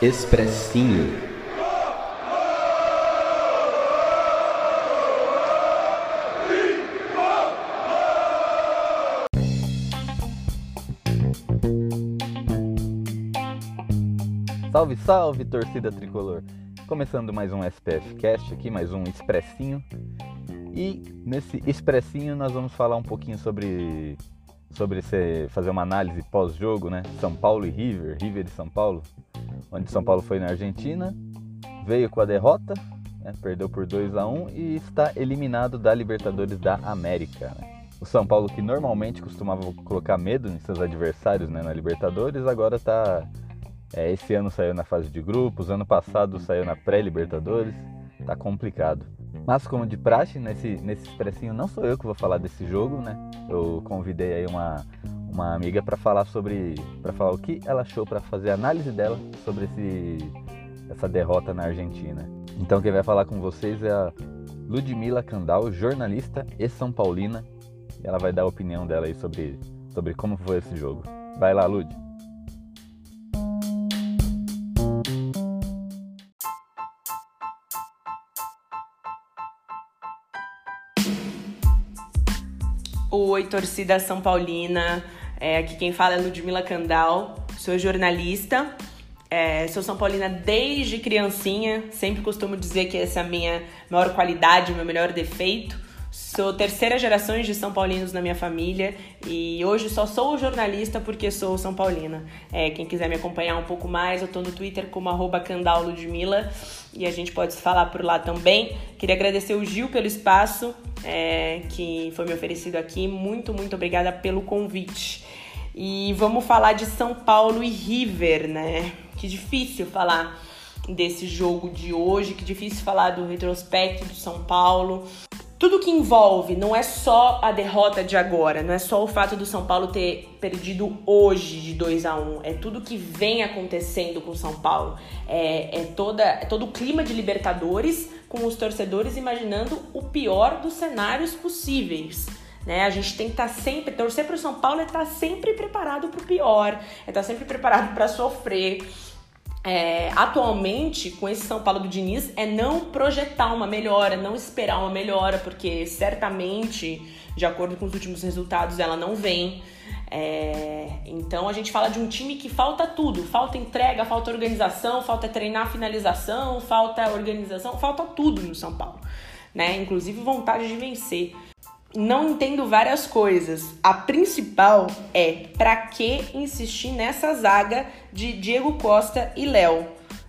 Expressinho. Salve, salve, torcida tricolor! Começando mais um SPF Cast aqui, mais um expressinho. E nesse expressinho nós vamos falar um pouquinho sobre sobre fazer uma análise pós-jogo, né? São Paulo e River, River e São Paulo, onde São Paulo foi na Argentina, veio com a derrota, né? perdeu por 2 a 1 e está eliminado da Libertadores da América. Né? O São Paulo, que normalmente costumava colocar medo em seus adversários né, na Libertadores, agora está. É, esse ano saiu na fase de grupos, ano passado saiu na pré-Libertadores, tá complicado. Mas como de praxe, nesse, nesse expressinho não sou eu que vou falar desse jogo, né? Eu convidei aí uma, uma amiga para falar sobre. para falar o que ela achou, para fazer a análise dela sobre esse, essa derrota na Argentina. Então quem vai falar com vocês é a Ludmila Candal, jornalista e São Paulina. E ela vai dar a opinião dela aí sobre, sobre como foi esse jogo. Vai lá, Lud. Oi, torcida São Paulina. É, aqui quem fala é Ludmila Candal, sou jornalista. É, sou São Paulina desde criancinha, sempre costumo dizer que essa é a minha maior qualidade, meu melhor defeito. Sou terceira geração de São Paulinos na minha família e hoje só sou jornalista porque sou São Paulina. É, quem quiser me acompanhar um pouco mais, eu tô no Twitter como arroba e a gente pode se falar por lá também. Queria agradecer o Gil pelo espaço é, que foi me oferecido aqui. Muito, muito obrigada pelo convite. E vamos falar de São Paulo e River, né? Que difícil falar desse jogo de hoje, que difícil falar do retrospecto do São Paulo tudo que envolve não é só a derrota de agora, não é só o fato do São Paulo ter perdido hoje de 2 a 1 é tudo que vem acontecendo com o São Paulo. É, é, toda, é todo o clima de Libertadores com os torcedores imaginando o pior dos cenários possíveis. Né? A gente tem que estar tá sempre, torcer para o São Paulo é estar tá sempre preparado para o pior, é estar tá sempre preparado para sofrer é, atualmente com esse São Paulo do Diniz é não projetar uma melhora, não esperar uma melhora, porque certamente, de acordo com os últimos resultados, ela não vem. É, então a gente fala de um time que falta tudo: falta entrega, falta organização, falta treinar finalização, falta organização, falta tudo no São Paulo, né? Inclusive vontade de vencer não entendo várias coisas. A principal é para que insistir nessa zaga de Diego Costa e Léo.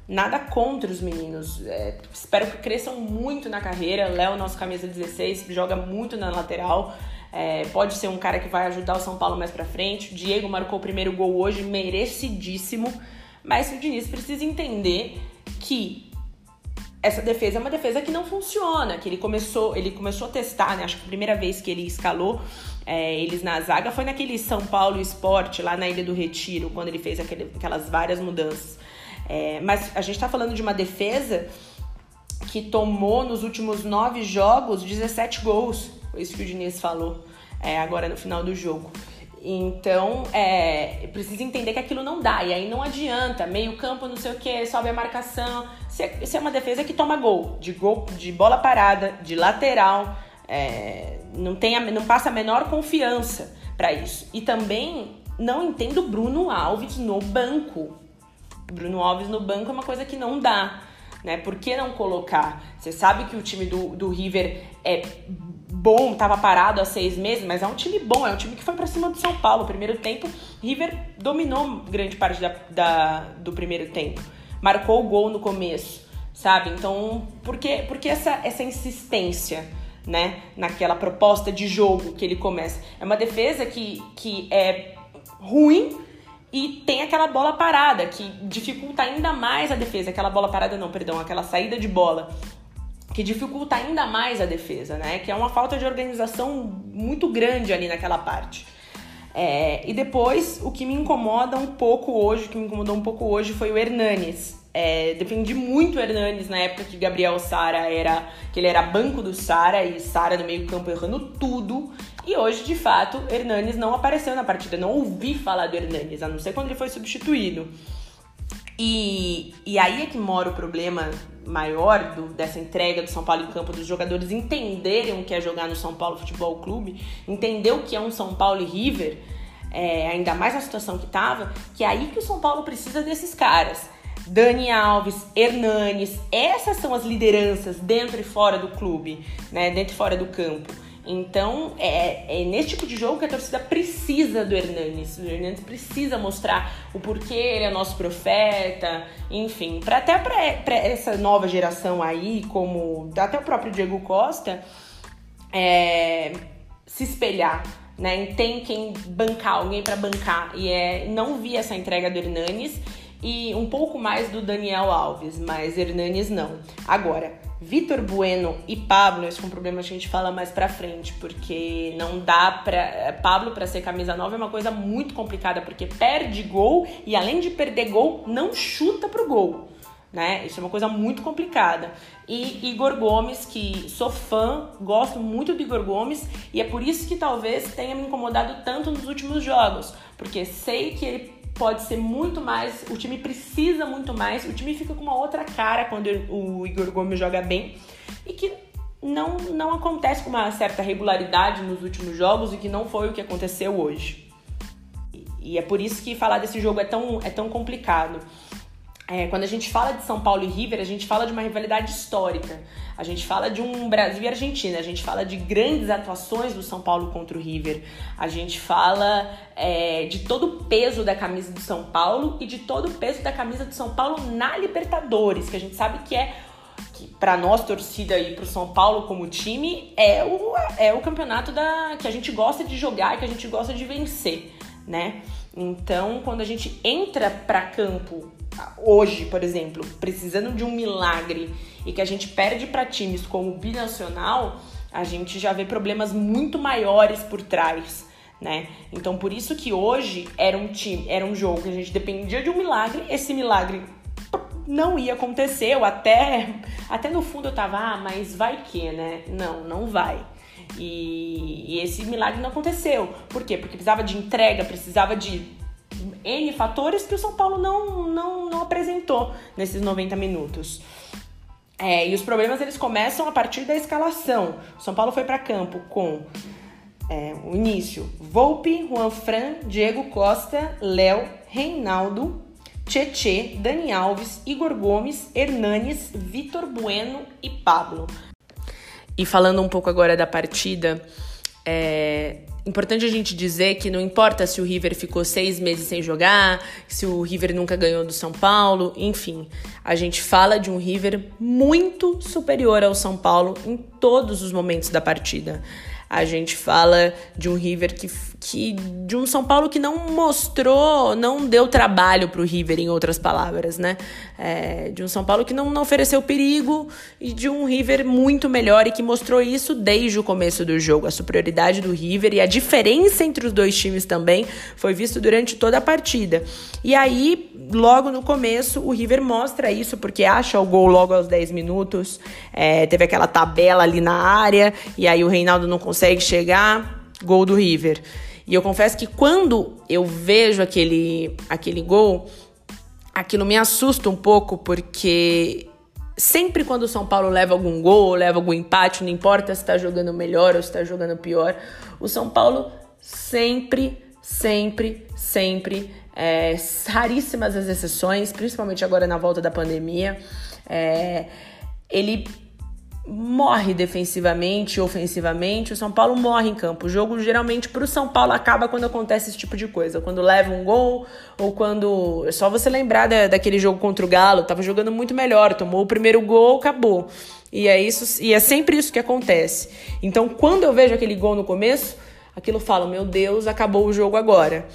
Nada contra os meninos. É, espero que cresçam muito na carreira. Léo, nosso camisa 16, joga muito na lateral. É, pode ser um cara que vai ajudar o São Paulo mais pra frente. Diego marcou o primeiro gol hoje, merecidíssimo. Mas o Diniz precisa entender que essa defesa é uma defesa que não funciona, que ele começou, ele começou a testar, né? Acho que a primeira vez que ele escalou é, eles na zaga foi naquele São Paulo Esporte, lá na Ilha do Retiro, quando ele fez aquele, aquelas várias mudanças. É, mas a gente está falando de uma defesa que tomou nos últimos nove jogos 17 gols. Foi isso que o Diniz falou é, agora no final do jogo. Então, é, precisa entender que aquilo não dá. E aí não adianta, meio campo, não sei o que, sobe a marcação. Isso é uma defesa que toma gol, de gol, de bola parada, de lateral. É, não, tem a, não passa a menor confiança para isso. E também não entendo Bruno Alves no banco. Bruno Alves no banco é uma coisa que não dá. Né? Por que não colocar? Você sabe que o time do, do River é bom, tava parado há seis meses, mas é um time bom, é um time que foi para cima do São Paulo. Primeiro tempo, River dominou grande parte da, da, do primeiro tempo. Marcou o gol no começo, sabe? Então, por que, essa, essa insistência, né? Naquela proposta de jogo que ele começa? É uma defesa que, que é ruim e tem aquela bola parada, que dificulta ainda mais a defesa. Aquela bola parada, não, perdão, aquela saída de bola que dificulta ainda mais a defesa, né? Que é uma falta de organização muito grande ali naquela parte. É, e depois, o que me incomoda um pouco hoje, o que me incomodou um pouco hoje foi o Hernanes. É, defendi muito o Hernanes na época que Gabriel Sara era. que ele era banco do Sara e Sara no meio-campo errando tudo. E hoje, de fato, Hernanes não apareceu na partida. Não ouvi falar do Hernanes, a não ser quando ele foi substituído. E, e aí é que mora o problema maior do, dessa entrega do São Paulo em campo, dos jogadores entenderem o que é jogar no São Paulo Futebol Clube, entender o que é um São Paulo e River, é, ainda mais na situação que estava, que é aí que o São Paulo precisa desses caras. Dani Alves, Hernanes, essas são as lideranças dentro e fora do clube, né? Dentro e fora do campo. Então, é, é nesse tipo de jogo que a torcida precisa do Hernanes. O Hernanes precisa mostrar o porquê ele é nosso profeta, enfim, para até para essa nova geração aí, como até o próprio Diego Costa, é, se espelhar, né? Tem quem bancar, alguém para bancar. E é, não vi essa entrega do Hernanes e um pouco mais do Daniel Alves, mas Hernanes não. Agora, Vitor Bueno e Pablo, esse é um problema que a gente fala mais pra frente, porque não dá pra. Pablo, pra ser camisa nova, é uma coisa muito complicada, porque perde gol e além de perder gol, não chuta pro gol. Né? Isso é uma coisa muito complicada. E Igor Gomes, que sou fã, gosto muito do Igor Gomes, e é por isso que talvez tenha me incomodado tanto nos últimos jogos, porque sei que ele pode ser muito mais, o time precisa muito mais, o time fica com uma outra cara quando o Igor Gomes joga bem e que não, não acontece com uma certa regularidade nos últimos jogos e que não foi o que aconteceu hoje. E é por isso que falar desse jogo é tão, é tão complicado. É, quando a gente fala de São Paulo e River, a gente fala de uma rivalidade histórica. A gente fala de um Brasil e Argentina. A gente fala de grandes atuações do São Paulo contra o River. A gente fala é, de todo o peso da camisa do São Paulo e de todo o peso da camisa do São Paulo na Libertadores, que a gente sabe que é que para nós torcida e para o São Paulo como time é o, é o campeonato da que a gente gosta de jogar, que a gente gosta de vencer, né? Então, quando a gente entra para campo hoje, por exemplo, precisando de um milagre e que a gente perde para times como o binacional, a gente já vê problemas muito maiores por trás, né? Então por isso que hoje era um time, era um jogo que a gente dependia de um milagre, esse milagre não ia acontecer, eu até até no fundo eu tava, ah, mas vai que, né? Não, não vai. E, e esse milagre não aconteceu. Por quê? Porque precisava de entrega, precisava de N fatores que o São Paulo não, não, não apresentou nesses 90 minutos. É, e os problemas eles começam a partir da escalação. O São Paulo foi para campo com é, o início: Volpe, Juan Fran, Diego Costa, Léo, Reinaldo, Tietê, Dani Alves, Igor Gomes, Hernanes, Vitor Bueno e Pablo. E falando um pouco agora da partida, é, Importante a gente dizer que não importa se o River ficou seis meses sem jogar, se o River nunca ganhou do São Paulo, enfim. A gente fala de um River muito superior ao São Paulo em todos os momentos da partida. A gente fala de um River que, que de um São Paulo que não mostrou, não deu trabalho para o River, em outras palavras, né? É, de um São Paulo que não, não ofereceu perigo e de um River muito melhor e que mostrou isso desde o começo do jogo. A superioridade do River e a diferença entre os dois times também foi visto durante toda a partida. E aí, logo no começo, o River mostra isso porque acha o gol logo aos 10 minutos. É, teve aquela tabela ali na área e aí o Reinaldo não consegue consegue chegar, gol do River. E eu confesso que quando eu vejo aquele, aquele gol, aquilo me assusta um pouco, porque sempre quando o São Paulo leva algum gol, leva algum empate, não importa se está jogando melhor ou se está jogando pior, o São Paulo sempre, sempre, sempre, é, raríssimas as exceções, principalmente agora na volta da pandemia, é, ele morre defensivamente, ofensivamente, o São Paulo morre em campo. O jogo geralmente para o São Paulo acaba quando acontece esse tipo de coisa, quando leva um gol ou quando é só você lembrar da, daquele jogo contra o Galo, tava jogando muito melhor, tomou o primeiro gol, acabou. E é isso, e é sempre isso que acontece. Então, quando eu vejo aquele gol no começo, aquilo fala, meu Deus, acabou o jogo agora.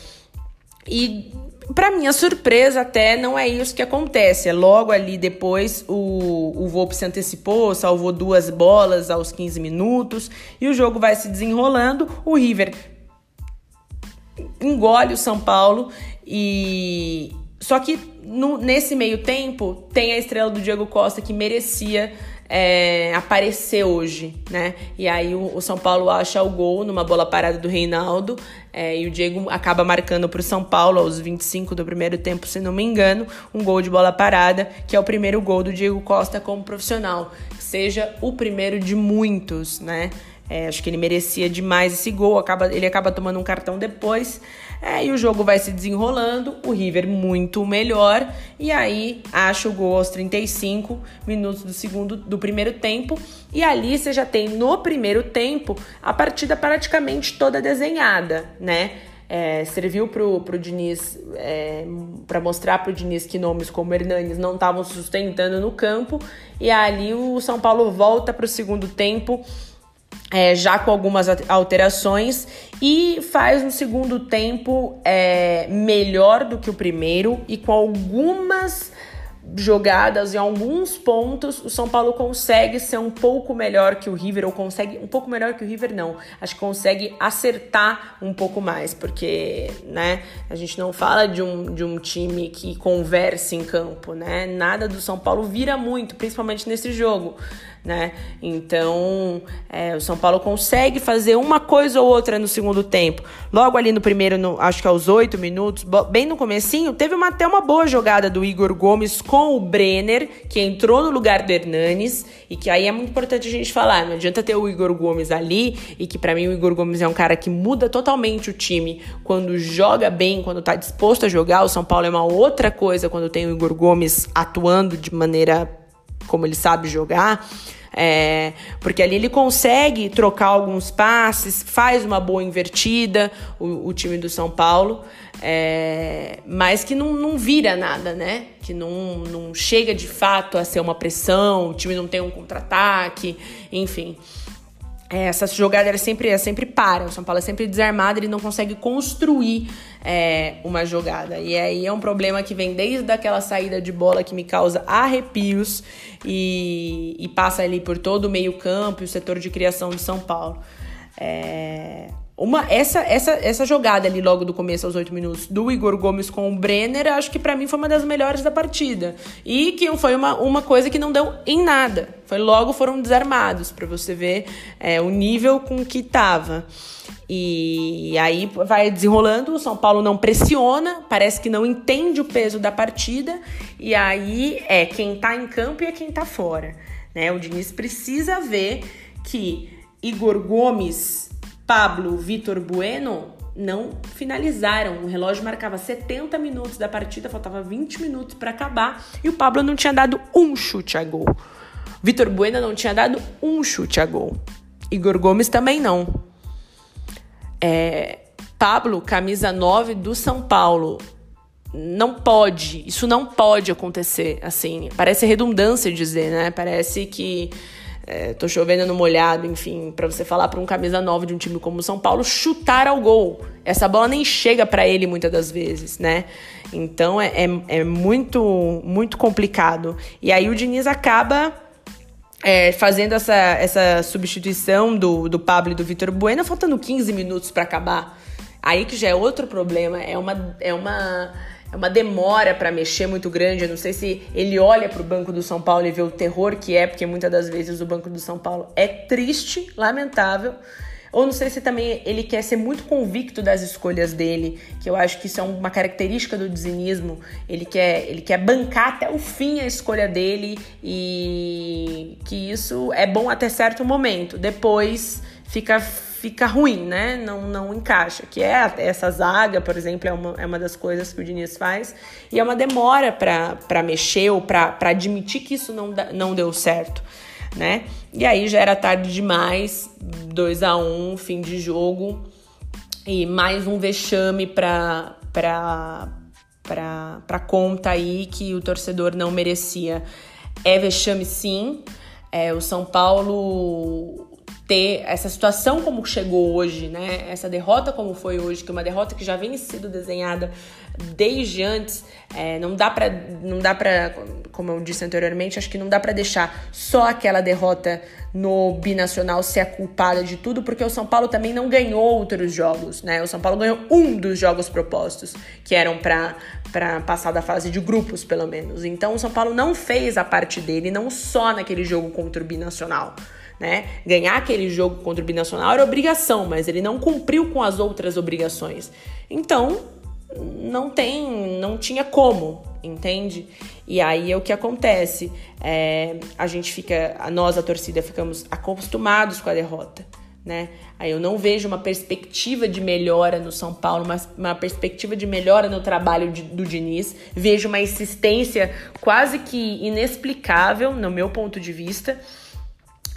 E para minha surpresa, até não é isso que acontece. É logo ali depois o, o Volpe se antecipou, salvou duas bolas aos 15 minutos e o jogo vai se desenrolando. O River engole o São Paulo e. Só que no, nesse meio tempo tem a estrela do Diego Costa que merecia é, aparecer hoje, né? E aí o, o, São Paulo acha o gol numa bola parada do Reinaldo é, e o Diego acaba marcando para o São Paulo aos 25 do primeiro tempo, se não me engano, um gol de bola parada, que é o primeiro gol do Diego Costa como profissional, seja o primeiro de muitos, né? É, acho que ele merecia demais esse gol, acaba, ele acaba tomando um cartão depois. É, e o jogo vai se desenrolando, o River muito melhor, e aí acha o gol aos 35 minutos do segundo do primeiro tempo. E ali você já tem no primeiro tempo a partida praticamente toda desenhada, né? É, serviu pro, pro Diniz é, para mostrar pro Diniz que nomes como Hernanes não estavam sustentando no campo e ali o São Paulo volta para o segundo tempo é, já com algumas alterações e faz um segundo tempo é, melhor do que o primeiro e com algumas jogadas em alguns pontos o São Paulo consegue ser um pouco melhor que o River ou consegue um pouco melhor que o River não acho que consegue acertar um pouco mais porque né a gente não fala de um, de um time que converse em campo né nada do São Paulo vira muito principalmente nesse jogo né? Então, é, o São Paulo consegue fazer uma coisa ou outra no segundo tempo. Logo ali no primeiro, no, acho que aos oito minutos, bem no comecinho, teve uma, até uma boa jogada do Igor Gomes com o Brenner, que entrou no lugar do Hernanes, e que aí é muito importante a gente falar, não adianta ter o Igor Gomes ali, e que para mim o Igor Gomes é um cara que muda totalmente o time quando joga bem, quando tá disposto a jogar. O São Paulo é uma outra coisa quando tem o Igor Gomes atuando de maneira como ele sabe jogar. É, porque ali ele consegue trocar alguns passes, faz uma boa invertida, o, o time do São Paulo, é, mas que não, não vira nada, né? Que não, não chega de fato a ser uma pressão, o time não tem um contra-ataque, enfim. É, essa jogada era sempre, é sempre para, o São Paulo é sempre desarmado, ele não consegue construir é, uma jogada. E aí é um problema que vem desde aquela saída de bola que me causa arrepios e, e passa ali por todo o meio-campo e o setor de criação de São Paulo. É, uma, essa, essa, essa jogada ali logo do começo, aos oito minutos, do Igor Gomes com o Brenner, acho que para mim foi uma das melhores da partida. E que foi uma, uma coisa que não deu em nada. Foi logo foram desarmados, para você ver é, o nível com que tava. E aí vai desenrolando, o São Paulo não pressiona, parece que não entende o peso da partida, e aí é quem tá em campo e é quem tá fora. Né? O Diniz precisa ver que Igor Gomes Pablo Vitor Bueno não finalizaram. O relógio marcava 70 minutos da partida, faltava 20 minutos para acabar e o Pablo não tinha dado um chute a gol. Vitor Bueno não tinha dado um chute a gol. Igor Gomes também não. É, Pablo, camisa 9 do São Paulo. Não pode, isso não pode acontecer. Assim, parece redundância dizer, né? Parece que é, tô chovendo no molhado, enfim, para você falar para um camisa 9 de um time como o São Paulo chutar ao gol. Essa bola nem chega para ele muitas das vezes, né? Então é, é, é, muito, muito complicado. E aí o Diniz acaba é, fazendo essa, essa substituição do, do Pablo e do Vitor Bueno, faltando 15 minutos para acabar. Aí que já é outro problema, é uma. É uma é uma demora para mexer muito grande. Eu não sei se ele olha para o Banco do São Paulo e vê o terror que é, porque muitas das vezes o Banco do São Paulo é triste, lamentável. Ou não sei se também ele quer ser muito convicto das escolhas dele, que eu acho que isso é uma característica do dizinismo. Ele quer, ele quer bancar até o fim a escolha dele e que isso é bom até certo momento. Depois fica fica ruim, né? Não, não encaixa. Que é essa zaga, por exemplo, é uma, é uma das coisas que o Diniz faz. E é uma demora para mexer ou para admitir que isso não, não deu certo, né? E aí já era tarde demais, 2 a 1 um, fim de jogo. E mais um vexame para para conta aí que o torcedor não merecia. É vexame sim. É, o São Paulo ter essa situação como chegou hoje, né? Essa derrota como foi hoje, que é uma derrota que já vem sido desenhada desde antes, é, não dá para não dá para, como eu disse anteriormente, acho que não dá para deixar só aquela derrota no binacional ser a culpada de tudo, porque o São Paulo também não ganhou outros jogos, né? O São Paulo ganhou um dos jogos propostos, que eram para para passar da fase de grupos, pelo menos. Então o São Paulo não fez a parte dele, não só naquele jogo contra o Binacional. Né? Ganhar aquele jogo contra o Binacional era obrigação, mas ele não cumpriu com as outras obrigações. Então, não tem, não tinha como, entende? E aí é o que acontece. É, a gente fica, nós, a torcida, ficamos acostumados com a derrota né? Aí eu não vejo uma perspectiva de melhora no São Paulo, uma, uma perspectiva de melhora no trabalho de, do Diniz. Vejo uma insistência quase que inexplicável, no meu ponto de vista,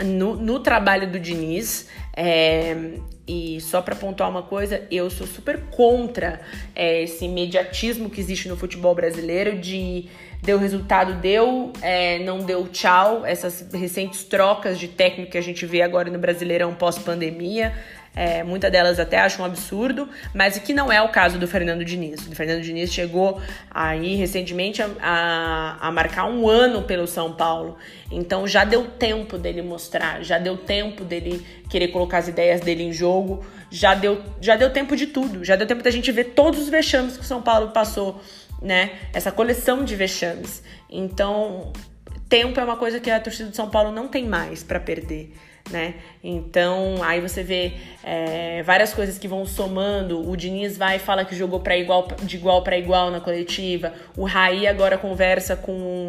no, no trabalho do Diniz. É, e só para pontuar uma coisa, eu sou super contra é, esse imediatismo que existe no futebol brasileiro de deu resultado, deu, é, não deu tchau. Essas recentes trocas de técnico que a gente vê agora no Brasileirão pós-pandemia. É, delas até acham um absurdo, mas que não é o caso do Fernando Diniz. O Fernando Diniz chegou aí recentemente a, a, a, marcar um ano pelo São Paulo. Então já deu tempo dele mostrar, já deu tempo dele querer colocar as ideias dele em jogo, já deu, já deu tempo de tudo, já deu tempo da gente ver todos os vexames que o São Paulo passou né? Essa coleção de vexames. Então, tempo é uma coisa que a torcida de São Paulo não tem mais para perder. Né? Então, aí você vê é, várias coisas que vão somando. O Diniz vai e fala que jogou para igual, de igual para igual na coletiva. O Raí agora conversa com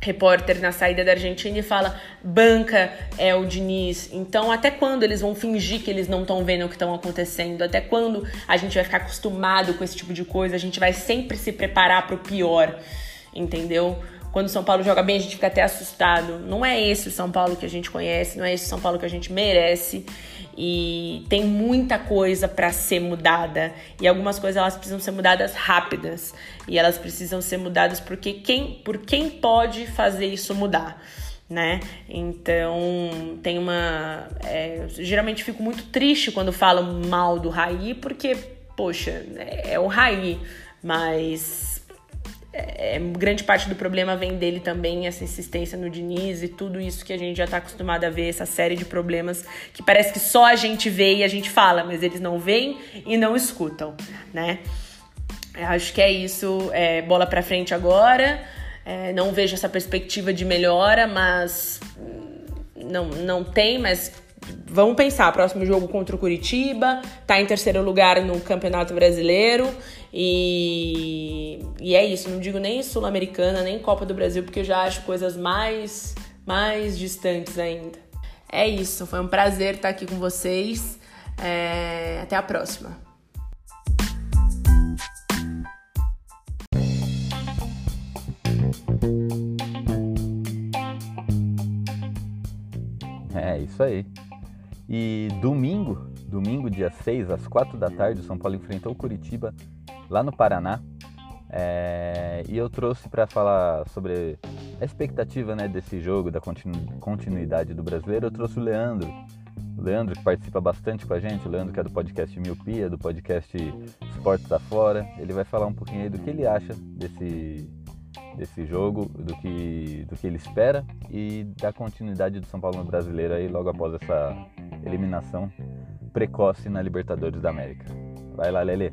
repórter na saída da Argentina e fala banca é o Diniz. Então, até quando eles vão fingir que eles não estão vendo o que estão acontecendo? Até quando a gente vai ficar acostumado com esse tipo de coisa? A gente vai sempre se preparar para o pior, entendeu? Quando o São Paulo joga bem, a gente fica até assustado. Não é esse o São Paulo que a gente conhece, não é esse o São Paulo que a gente merece e tem muita coisa para ser mudada e algumas coisas elas precisam ser mudadas rápidas e elas precisam ser mudadas porque quem por quem pode fazer isso mudar né? Então tem uma. É, geralmente fico muito triste quando falam mal do Raí, porque, poxa, é, é o Raí, mas é, é, grande parte do problema vem dele também, essa insistência no Diniz e tudo isso que a gente já está acostumado a ver, essa série de problemas que parece que só a gente vê e a gente fala, mas eles não veem e não escutam, né? Acho que é isso, é, bola para frente agora. É, não vejo essa perspectiva de melhora, mas não, não tem, mas vamos pensar, próximo jogo contra o Curitiba, tá em terceiro lugar no Campeonato Brasileiro e, e é isso, não digo nem Sul-Americana, nem Copa do Brasil, porque eu já acho coisas mais, mais distantes ainda. É isso, foi um prazer estar aqui com vocês. É, até a próxima. É isso aí. E domingo, domingo, dia 6, às 4 da tarde, o São Paulo enfrentou o Curitiba lá no Paraná. É, e eu trouxe para falar sobre a expectativa né, desse jogo, da continu, continuidade do brasileiro. Eu trouxe o Leandro, Leandro que participa bastante com a gente, o Leandro que é do podcast Miopia, do podcast Esportes da Fora. Ele vai falar um pouquinho aí do que ele acha desse, desse jogo, do que, do que ele espera e da continuidade do São Paulo no brasileiro aí logo após essa eliminação precoce na Libertadores da América. Vai lá, Lele.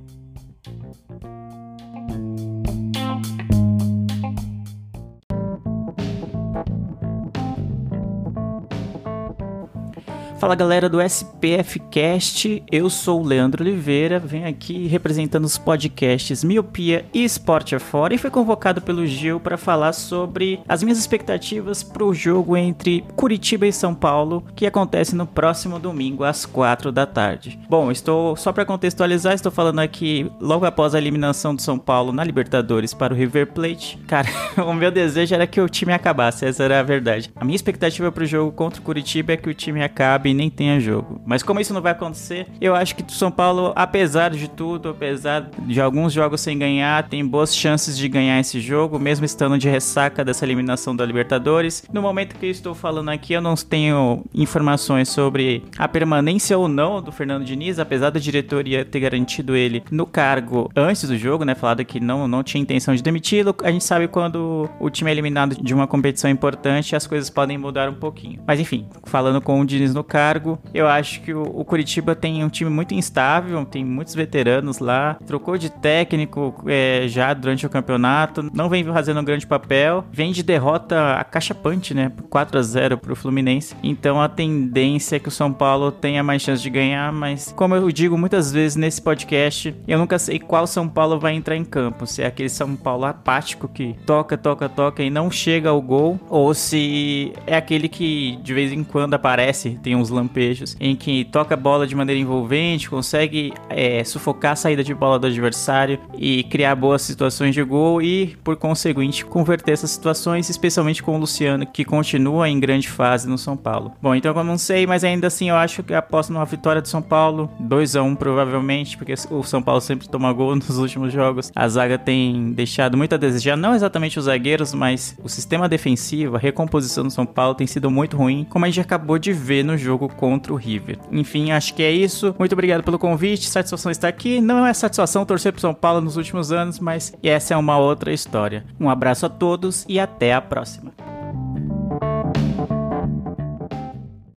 Fala galera do SPF Cast, eu sou o Leandro Oliveira, venho aqui representando os podcasts Miopia e Esporte Afora e fui convocado pelo Gil para falar sobre as minhas expectativas para o jogo entre Curitiba e São Paulo, que acontece no próximo domingo às 4 da tarde. Bom, estou só para contextualizar, estou falando aqui logo após a eliminação do São Paulo na Libertadores para o River Plate. Cara, o meu desejo era que o time acabasse, essa era a verdade. A minha expectativa para o jogo contra o Curitiba é que o time acabe nem tenha jogo. Mas como isso não vai acontecer, eu acho que o São Paulo, apesar de tudo, apesar de alguns jogos sem ganhar, tem boas chances de ganhar esse jogo, mesmo estando de ressaca dessa eliminação da Libertadores. No momento que eu estou falando aqui, eu não tenho informações sobre a permanência ou não do Fernando Diniz, apesar da diretoria ter garantido ele no cargo antes do jogo, né? Falado que não, não tinha intenção de demiti-lo. A gente sabe quando o time é eliminado de uma competição importante, as coisas podem mudar um pouquinho. Mas enfim, falando com o Diniz no cargo cargo. Eu acho que o, o Curitiba tem um time muito instável, tem muitos veteranos lá, trocou de técnico é, já durante o campeonato, não vem fazendo um grande papel, vem de derrota acachapante, né? 4 a 0 pro Fluminense. Então a tendência é que o São Paulo tenha mais chance de ganhar, mas como eu digo muitas vezes nesse podcast, eu nunca sei qual São Paulo vai entrar em campo, se é aquele São Paulo apático que toca, toca, toca e não chega ao gol, ou se é aquele que de vez em quando aparece, tem uns lampejos, em que toca a bola de maneira envolvente, consegue é, sufocar a saída de bola do adversário e criar boas situações de gol e, por conseguinte, converter essas situações, especialmente com o Luciano, que continua em grande fase no São Paulo. Bom, então eu não sei, mas ainda assim eu acho que aposto numa vitória do São Paulo, 2 a 1 provavelmente, porque o São Paulo sempre toma gol nos últimos jogos. A zaga tem deixado muito a desejar, não exatamente os zagueiros, mas o sistema defensivo, a recomposição do São Paulo tem sido muito ruim, como a gente acabou de ver no jogo contra o River. Enfim, acho que é isso. Muito obrigado pelo convite, satisfação estar aqui. Não é satisfação torcer pro São Paulo nos últimos anos, mas essa é uma outra história. Um abraço a todos e até a próxima.